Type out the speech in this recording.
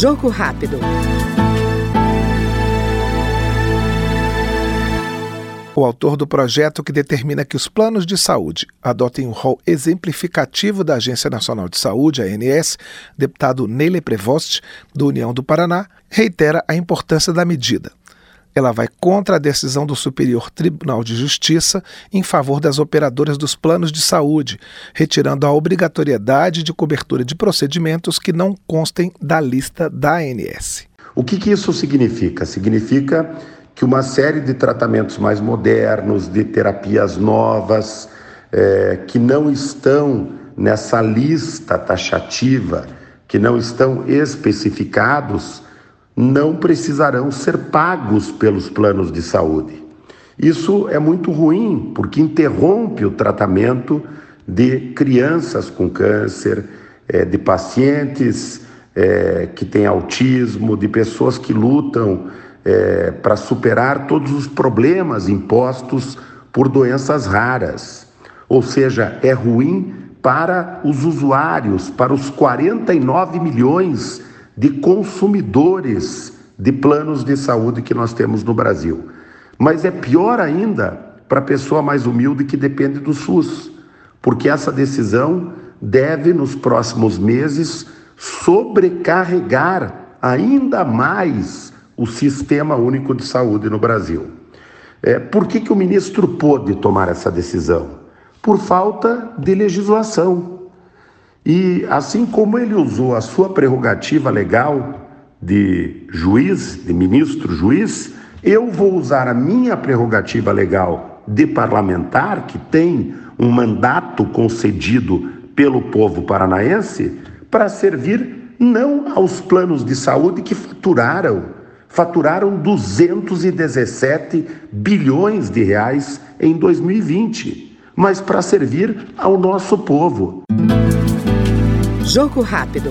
Jogo rápido. O autor do projeto que determina que os planos de saúde adotem um rol exemplificativo da Agência Nacional de Saúde, ANS, deputado Neile Prevost, do União do Paraná, reitera a importância da medida ela vai contra a decisão do Superior Tribunal de Justiça em favor das operadoras dos planos de saúde, retirando a obrigatoriedade de cobertura de procedimentos que não constem da lista da ANS. O que, que isso significa? Significa que uma série de tratamentos mais modernos, de terapias novas, é, que não estão nessa lista taxativa, que não estão especificados, não precisarão ser pagos pelos planos de saúde. Isso é muito ruim, porque interrompe o tratamento de crianças com câncer, é, de pacientes é, que têm autismo, de pessoas que lutam é, para superar todos os problemas impostos por doenças raras. Ou seja, é ruim para os usuários, para os 49 milhões de consumidores de planos de saúde que nós temos no Brasil. Mas é pior ainda para a pessoa mais humilde que depende do SUS, porque essa decisão deve, nos próximos meses, sobrecarregar ainda mais o Sistema Único de Saúde no Brasil. É, por que, que o ministro pôde tomar essa decisão? Por falta de legislação. E assim como ele usou a sua prerrogativa legal de juiz, de ministro juiz, eu vou usar a minha prerrogativa legal de parlamentar, que tem um mandato concedido pelo povo paranaense, para servir não aos planos de saúde que faturaram, faturaram 217 bilhões de reais em 2020, mas para servir ao nosso povo. Jogo rápido.